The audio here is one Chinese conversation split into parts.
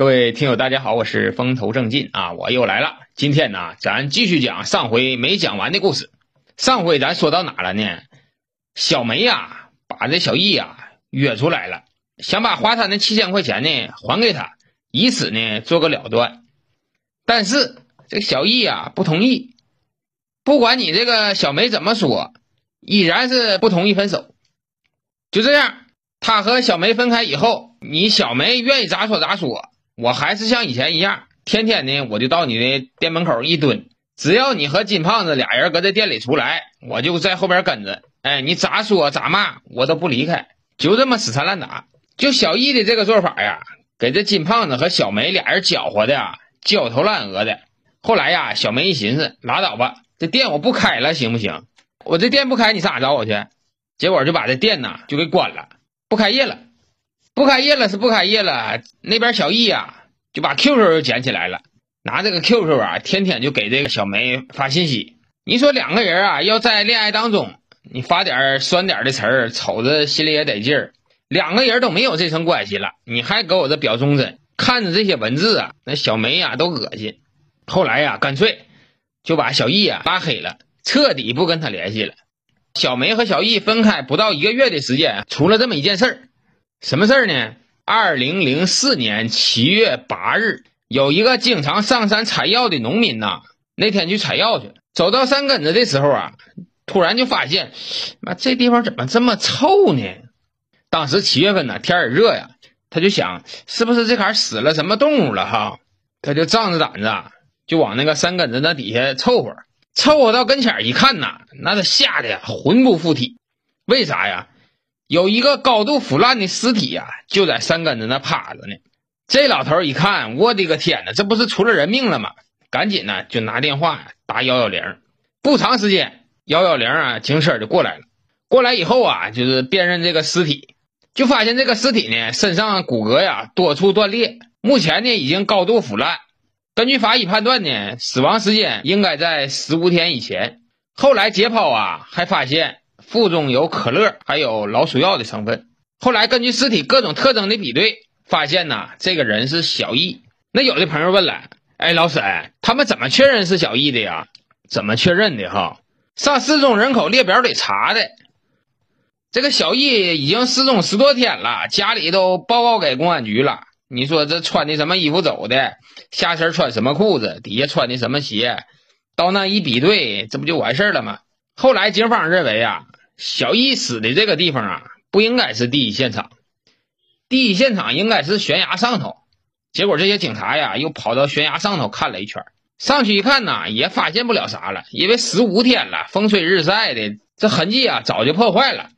各位听友，大家好，我是风头正劲啊，我又来了。今天呢，咱继续讲上回没讲完的故事。上回咱说到哪了呢？小梅呀，把这小易呀约出来了，想把华山的七千块钱呢还给他，以此呢做个了断。但是这个小易呀不同意，不管你这个小梅怎么说，依然是不同意分手。就这样，他和小梅分开以后，你小梅愿意咋说咋说。我还是像以前一样，天天呢，我就到你的店门口一蹲，只要你和金胖子俩人搁这店里出来，我就在后边跟着。哎，你咋说咋骂，我都不离开，就这么死缠烂打。就小易的这个做法呀，给这金胖子和小梅俩人搅和的啊，焦头烂额的。后来呀，小梅一寻思，拉倒吧，这店我不开了，行不行？我这店不开，你上哪找我去？结果就把这店呢就给关了，不开业了。不开业了是不开业了，那边小易啊就把 QQ 又捡起来了，拿这个 QQ 啊，天天就给这个小梅发信息。你说两个人啊要在恋爱当中，你发点酸点的词儿，瞅着心里也得劲儿。两个人都没有这层关系了，你还给我这表忠贞，看着这些文字啊，那小梅呀都恶心。后来呀，干脆就把小易啊拉黑了，彻底不跟他联系了。小梅和小易分开不到一个月的时间，出了这么一件事儿。什么事儿呢？二零零四年七月八日，有一个经常上山采药的农民呐，那天去采药去，走到山根子的时候啊，突然就发现，妈这地方怎么这么臭呢？当时七月份呢，天也热呀，他就想是不是这坎死了什么动物了哈？他就仗着胆子就往那个山根子那底下凑合，凑合到跟前一看呐，那他吓得魂不附体。为啥呀？有一个高度腐烂的尸体呀，就在山根子那趴着呢。这老头一看，我的个天哪，这不是出了人命了吗？赶紧呢就拿电话打幺幺零。不长时间，幺幺零啊，警车就过来了。过来以后啊，就是辨认这个尸体，就发现这个尸体呢，身上骨骼呀多处断裂，目前呢已经高度腐烂。根据法医判断呢，死亡时间应该在十五天以前。后来解剖啊，还发现。腹中有可乐，还有老鼠药的成分。后来根据尸体各种特征的比对，发现呢，这个人是小易。那有的朋友问了，哎，老沈，他们怎么确认是小易的呀？怎么确认的哈？上失踪人口列表里查的。这个小易已经失踪十多天了，家里都报告给公安局了。你说这穿的什么衣服走的？下身穿什么裤子？底下穿的什么鞋？到那一比对，这不就完事儿了吗？后来警方认为啊。小易死的这个地方啊，不应该是第一现场，第一现场应该是悬崖上头。结果这些警察呀，又跑到悬崖上头看了一圈，上去一看呢，也发现不了啥了，因为十五天了，风吹日晒的，这痕迹啊早就破坏了。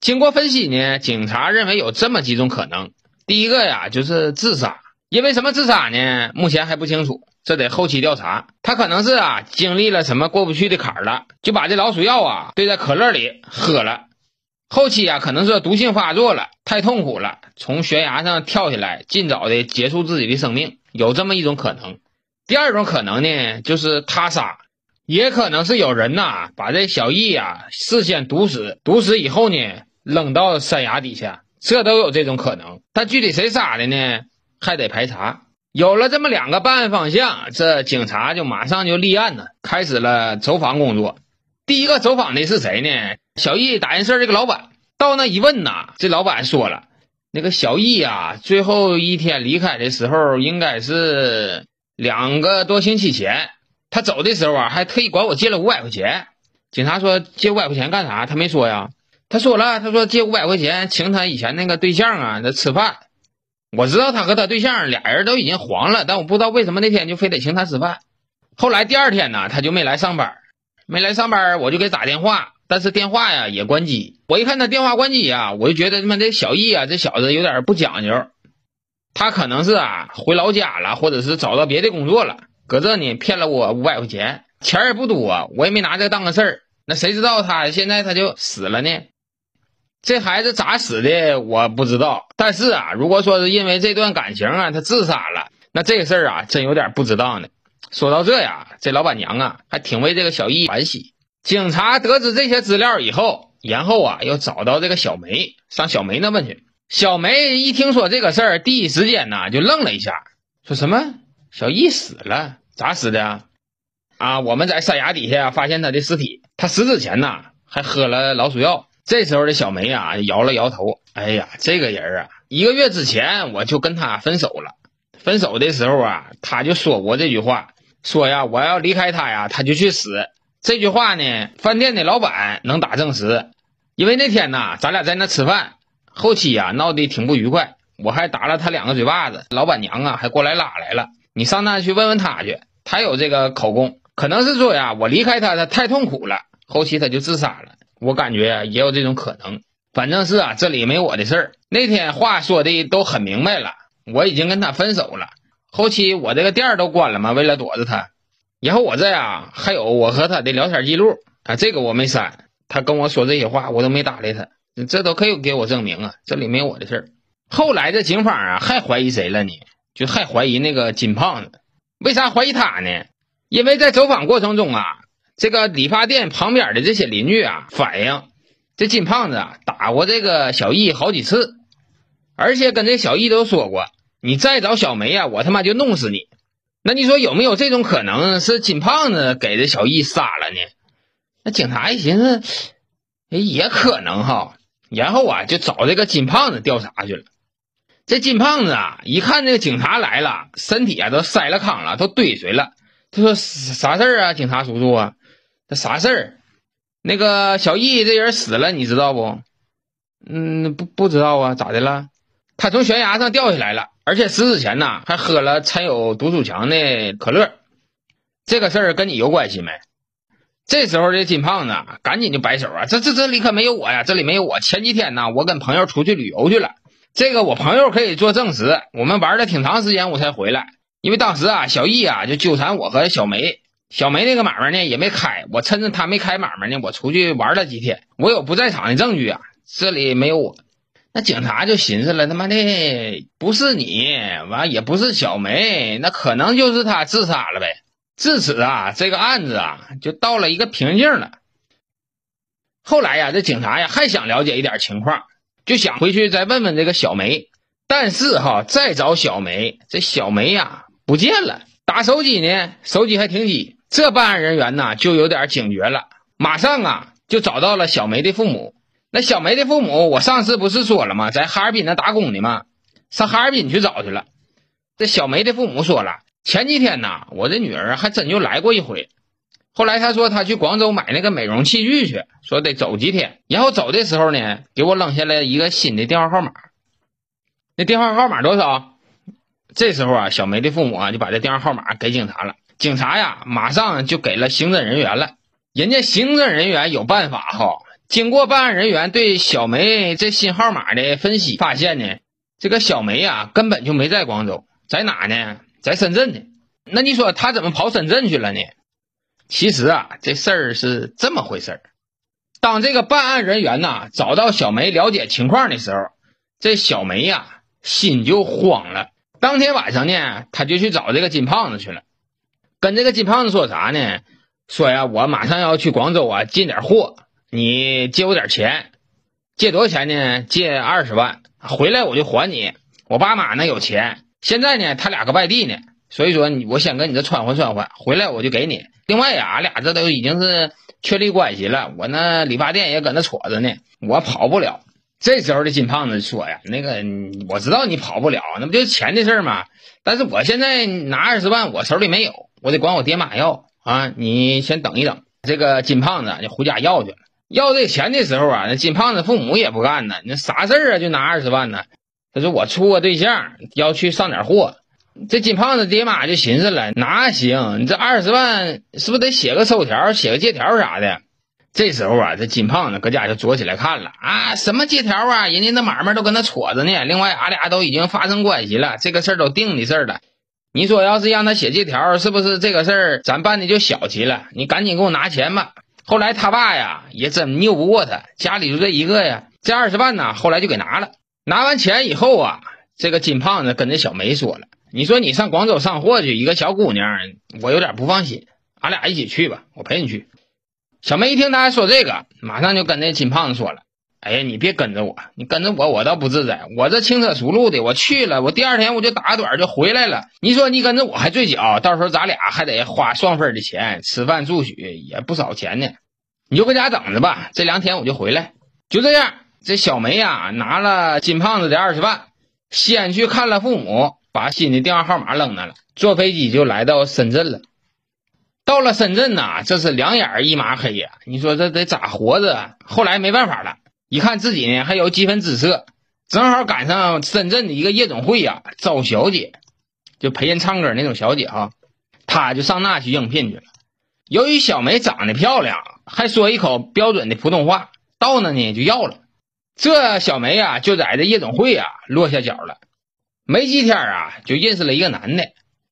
经过分析呢，警察认为有这么几种可能：第一个呀，就是自杀，因为什么自杀呢？目前还不清楚。这得后期调查，他可能是啊经历了什么过不去的坎儿了，就把这老鼠药啊兑在可乐里喝了。后期啊可能是毒性发作了，太痛苦了，从悬崖上跳下来，尽早的结束自己的生命，有这么一种可能。第二种可能呢，就是他杀，也可能是有人呐把这小易啊事先毒死，毒死以后呢扔到山崖底下，这都有这种可能。但具体谁杀的呢，还得排查。有了这么两个办案方向，这警察就马上就立案呢，开始了走访工作。第一个走访的是谁呢？小易打印社这个老板。到那一问呐，这老板说了，那个小易啊，最后一天离开的时候，应该是两个多星期前。他走的时候啊，还特意管我借了五百块钱。警察说借五百块钱干啥？他没说呀。他说了，他说借五百块钱请他以前那个对象啊，那吃饭。我知道他和他对象俩人都已经黄了，但我不知道为什么那天就非得请他吃饭。后来第二天呢，他就没来上班，没来上班，我就给打电话，但是电话呀也关机。我一看他电话关机呀，我就觉得他妈这小易啊，这小子有点不讲究。他可能是啊回老家了，或者是找到别的工作了，搁这呢骗了我五百块钱，钱也不多，我也没拿这当个事儿。那谁知道他现在他就死了呢？这孩子咋死的我不知道，但是啊，如果说是因为这段感情啊，他自杀了，那这个事儿啊，真有点不值当的。说到这呀，这老板娘啊，还挺为这个小易惋惜。警察得知这些资料以后，然后啊，又找到这个小梅，上小梅那问去。小梅一听说这个事儿，第一时间呢就愣了一下，说什么小易死了？咋死的？啊，我们在山崖底下发现他的尸体，他死之前呢还喝了老鼠药。这时候的小梅啊摇了摇头，哎呀，这个人啊，一个月之前我就跟他分手了。分手的时候啊，他就说过这句话，说呀，我要离开他呀，他就去死。这句话呢，饭店的老板能打证实，因为那天呢，咱俩在那吃饭，后期呀闹得挺不愉快，我还打了他两个嘴巴子，老板娘啊还过来拉来了。你上那去问问他去，他有这个口供，可能是说呀，我离开他，他太痛苦了，后期他就自杀了。我感觉也有这种可能，反正是啊，这里没我的事儿。那天话说的都很明白了。我已经跟他分手了，后期我这个店儿都关了嘛，为了躲着他。然后我这啊还有我和他的聊天记录啊，这个我没删。他跟我说这些话，我都没搭理他，这都可以给我证明啊，这里没我的事儿。后来这警方啊还怀疑谁了呢？就还怀疑那个金胖子。为啥怀疑他呢？因为在走访过程中啊，这个理发店旁边的这些邻居啊反映，这金胖子啊打过这个小易好几次。而且跟这小易都说过，你再找小梅呀，我他妈就弄死你。那你说有没有这种可能是金胖子给这小易杀了呢？那警察一寻思，也可能哈。然后啊，就找这个金胖子调查去了。这金胖子啊，一看这个警察来了，身体啊都塞了糠了，都堆水了。他说啥事儿啊，警察叔叔啊？啥事儿？那个小易这人死了，你知道不？嗯，不不知道啊，咋的了？他从悬崖上掉下来了，而且死之前呢，还喝了掺有毒鼠强的可乐。这个事儿跟你有关系没？这时候这金胖子赶紧就摆手啊，这这这里可没有我呀，这里没有我。前几天呢，我跟朋友出去旅游去了，这个我朋友可以做证实。我们玩了挺长时间，我才回来。因为当时啊，小易啊就纠缠我和小梅，小梅那个买卖呢也没开，我趁着他没开买卖呢，我出去玩了几天，我有不在场的证据啊，这里没有我。那警察就寻思了，他妈的不是你，完也不是小梅，那可能就是他自杀了呗。至此啊，这个案子啊就到了一个瓶颈了。后来呀，这警察呀还想了解一点情况，就想回去再问问这个小梅。但是哈，再找小梅，这小梅呀不见了。打手机呢，手机还停机。这办案人员呢就有点警觉了，马上啊就找到了小梅的父母。那小梅的父母，我上次不是说了吗？在哈尔滨那打工的吗？上哈尔滨去找去了。这小梅的父母说了，前几天呢，我这女儿还真就来过一回。后来她说她去广州买那个美容器具去，说得走几天。然后走的时候呢，给我扔下来一个新的电话号码。那电话号码多少？这时候啊，小梅的父母啊就把这电话号码给警察了。警察呀，马上就给了刑侦人员了。人家刑侦人员有办法哈。经过办案人员对小梅这新号码的分析，发现呢，这个小梅啊根本就没在广州，在哪呢？在深圳呢。那你说她怎么跑深圳去了呢？其实啊，这事儿是这么回事儿。当这个办案人员呐找到小梅了解情况的时候，这小梅呀心就慌了。当天晚上呢，他就去找这个金胖子去了，跟这个金胖子说啥呢？说呀，我马上要去广州啊，进点货。你借我点钱，借多少钱呢？借二十万，回来我就还你。我爸妈呢有钱，现在呢他俩搁外地呢，所以说你我先跟你这串换串换，回来我就给你。另外呀，俺俩这都已经是确立关系了，我那理发店也搁那戳着呢，我跑不了。这时候的金胖子说呀，那个我知道你跑不了，那不就钱的事儿吗？但是我现在拿二十万，我手里没有，我得管我爹妈要啊。你先等一等，这个金胖子就回家要去了。要这钱的时候啊，那金胖子父母也不干呢。那啥事儿啊，就拿二十万呢？他说我处个对象，要去上点货。这金胖子爹妈就寻思了，哪行？你这二十万是不是得写个收条、写个借条啥的？这时候啊，这金胖子搁家就坐起来看了啊，什么借条啊？人家那买卖都跟他戳着呢。另外，俺俩都已经发生关系了，这个事儿都定的事儿了。你说要是让他写借条，是不是这个事儿咱办的就小气了？你赶紧给我拿钱吧。后来他爸呀也真拗不过他，家里就这一个呀，这二十万呢，后来就给拿了。拿完钱以后啊，这个金胖子跟这小梅说了：“你说你上广州上货去，一个小姑娘，我有点不放心，俺俩一起去吧，我陪你去。”小梅一听他说这个，马上就跟那金胖子说了：“哎呀，你别跟着我，你跟着我我倒不自在，我这轻车熟路的，我去了，我第二天我就打个盹就回来了。你说你跟着我还醉脚，到时候咱俩还得花双份的钱，吃饭住宿也不少钱呢。你就搁家等着吧，这两天我就回来。就这样，这小梅呀拿了金胖子的二十万，先去看了父母，把新的电话号码扔那了，坐飞机就来到深圳了。到了深圳呐，这是两眼一抹黑呀！你说这得咋活着？后来没办法了，一看自己呢还有几分姿色，正好赶上深圳的一个夜总会呀招小姐，就陪人唱歌那种小姐哈，他就上那去应聘去了。由于小梅长得漂亮，还说一口标准的普通话，到那呢就要了。这小梅呀就在这夜总会啊落下脚了，没几天啊就认识了一个男的。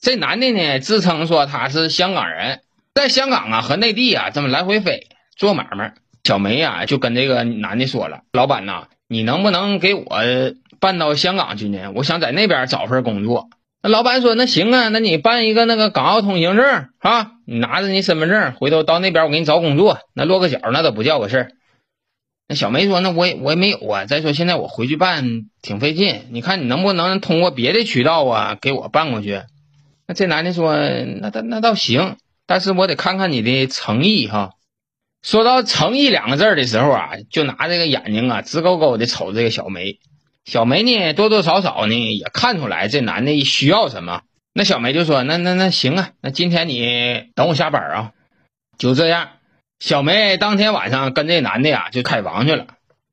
这男的呢，自称说他是香港人，在香港啊和内地啊这么来回飞做买卖。小梅呀就跟这个男的说了：“老板呐，你能不能给我办到香港去呢？我想在那边找份工作。”那老板说：“那行啊，那你办一个那个港澳通行证啊，你拿着你身份证，回头到那边我给你找工作。那落个脚那都不叫个事儿。”那小梅说：“那我也我也没有啊。再说现在我回去办挺费劲，你看你能不能通过别的渠道啊给我办过去？”那这男的说：“那倒那倒行，但是我得看看你的诚意哈。”说到诚意两个字的时候啊，就拿这个眼睛啊直勾勾的瞅这个小梅。小梅呢多多少少呢也看出来这男的需要什么。那小梅就说：“那那那行啊，那今天你等我下班啊。”就这样，小梅当天晚上跟这男的呀就开房去了。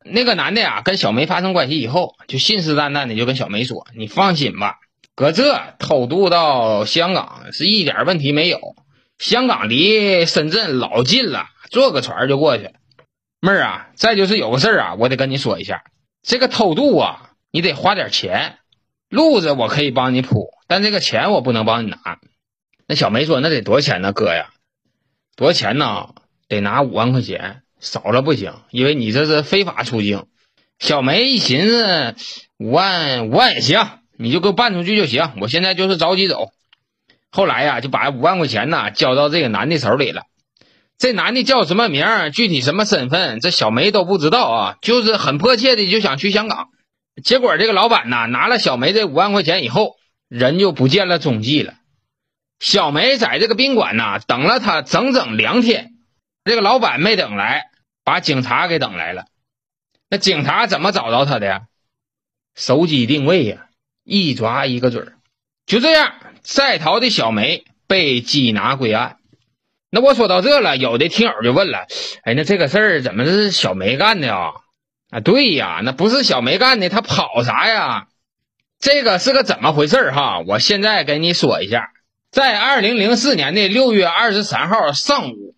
那个男的呀跟小梅发生关系以后，就信誓旦旦的就跟小梅说：“你放心吧。”搁这偷渡到香港是一点问题没有，香港离深圳老近了，坐个船就过去。妹儿啊，再就是有个事儿啊，我得跟你说一下，这个偷渡啊，你得花点钱。路子我可以帮你铺，但这个钱我不能帮你拿。那小梅说：“那得多少钱呢，哥呀？多少钱呢？得拿五万块钱，少了不行，因为你这是非法出境。”小梅一寻思，五万五万也行。你就给我办出去就行，我现在就是着急走。后来呀，就把五万块钱呢交到这个男的手里了。这男的叫什么名，具体什么身份，这小梅都不知道啊，就是很迫切的就想去香港。结果这个老板呢拿了小梅这五万块钱以后，人就不见了踪迹了。小梅在这个宾馆呢等了他整整两天，这个老板没等来，把警察给等来了。那警察怎么找到他的呀？手机定位呀。一抓一个准儿，就这样，在逃的小梅被缉拿归案。那我说到这了，有的听友就问了：“哎，那这个事儿怎么是小梅干的啊？”啊，对呀，那不是小梅干的，她跑啥呀？这个是个怎么回事儿哈？我现在跟你说一下，在二零零四年的六月二十三号上午，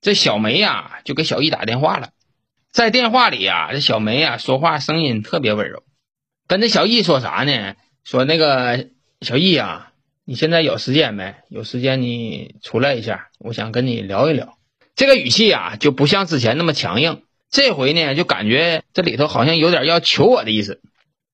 这小梅呀就给小易打电话了，在电话里呀，这小梅呀说话声音特别温柔，跟这小易说啥呢？说那个小易啊，你现在有时间没？有时间你出来一下，我想跟你聊一聊。这个语气啊，就不像之前那么强硬，这回呢，就感觉这里头好像有点要求我的意思。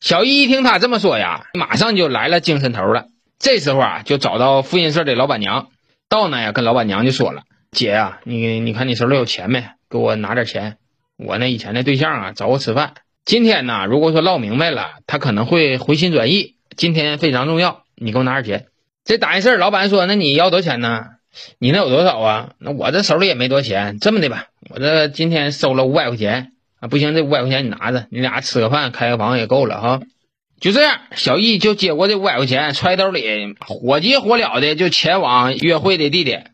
小易一听他这么说呀，马上就来了精神头了。这时候啊，就找到复印社的老板娘，到那呀，跟老板娘就说了：“姐呀，你你看你手里有钱没？给我拿点钱。我那以前的对象啊，找我吃饭。今天呢，如果说唠明白了，他可能会回心转意。”今天非常重要，你给我拿点钱。这答应事儿，老板说：“那你要多少钱呢？你那有多少啊？那我这手里也没多钱。这么的吧，我这今天收了五百块钱啊，不行，这五百块钱你拿着，你俩吃个饭，开个房也够了哈。”就这样，小易就接过这五百块钱，揣兜里，火急火燎的就前往约会的地点。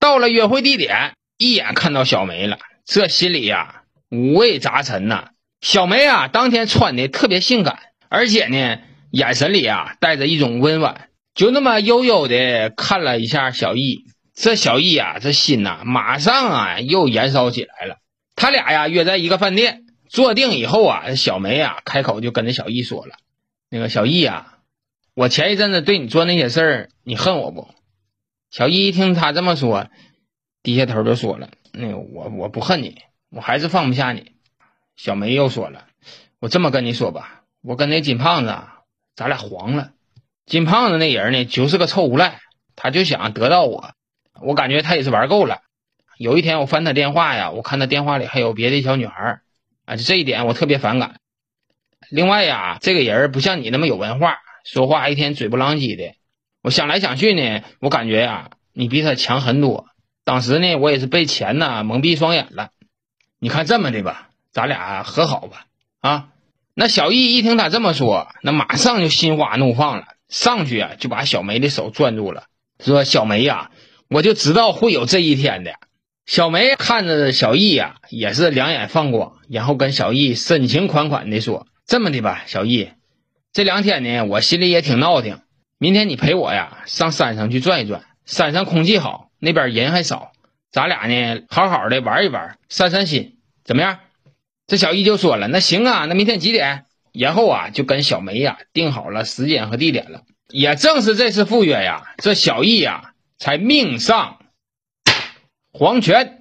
到了约会地点，一眼看到小梅了，这心里呀五味杂陈呐。小梅啊，当天穿的特别性感，而且呢。眼神里啊带着一种温婉，就那么悠悠的看了一下小易。这小易啊，这心呐马上啊又燃烧起来了。他俩呀约在一个饭店坐定以后啊，小梅啊开口就跟着小易说了：“那个小易啊，我前一阵子对你做那些事儿，你恨我不？”小易一听他这么说，低下头就说了：“那个我我不恨你，我还是放不下你。”小梅又说了：“我这么跟你说吧，我跟那金胖子。”咱俩黄了，金胖子那人呢，就是个臭无赖，他就想得到我，我感觉他也是玩够了。有一天我翻他电话呀，我看他电话里还有别的小女孩，啊，就这一点我特别反感。另外呀，这个人不像你那么有文化，说话一天嘴不浪叽的。我想来想去呢，我感觉呀，你比他强很多。当时呢，我也是被钱呐蒙蔽双眼了。你看这么的吧，咱俩和好吧。啊，那小易一听他这么说，那马上就心花怒放了，上去啊就把小梅的手攥住了，说：“小梅呀，我就知道会有这一天的。”小梅看着小易呀，也是两眼放光，然后跟小易深情款款的说：“这么的吧，小易，这两天呢，我心里也挺闹挺。明天你陪我呀，上山上去转一转，山上空气好。”那边人还少，咱俩呢好好的玩一玩，散散心，怎么样？这小易就说了：“那行啊，那明天几点？”然后啊就跟小梅呀定好了时间和地点了。也正是这次赴约呀，这小易呀才命丧黄泉。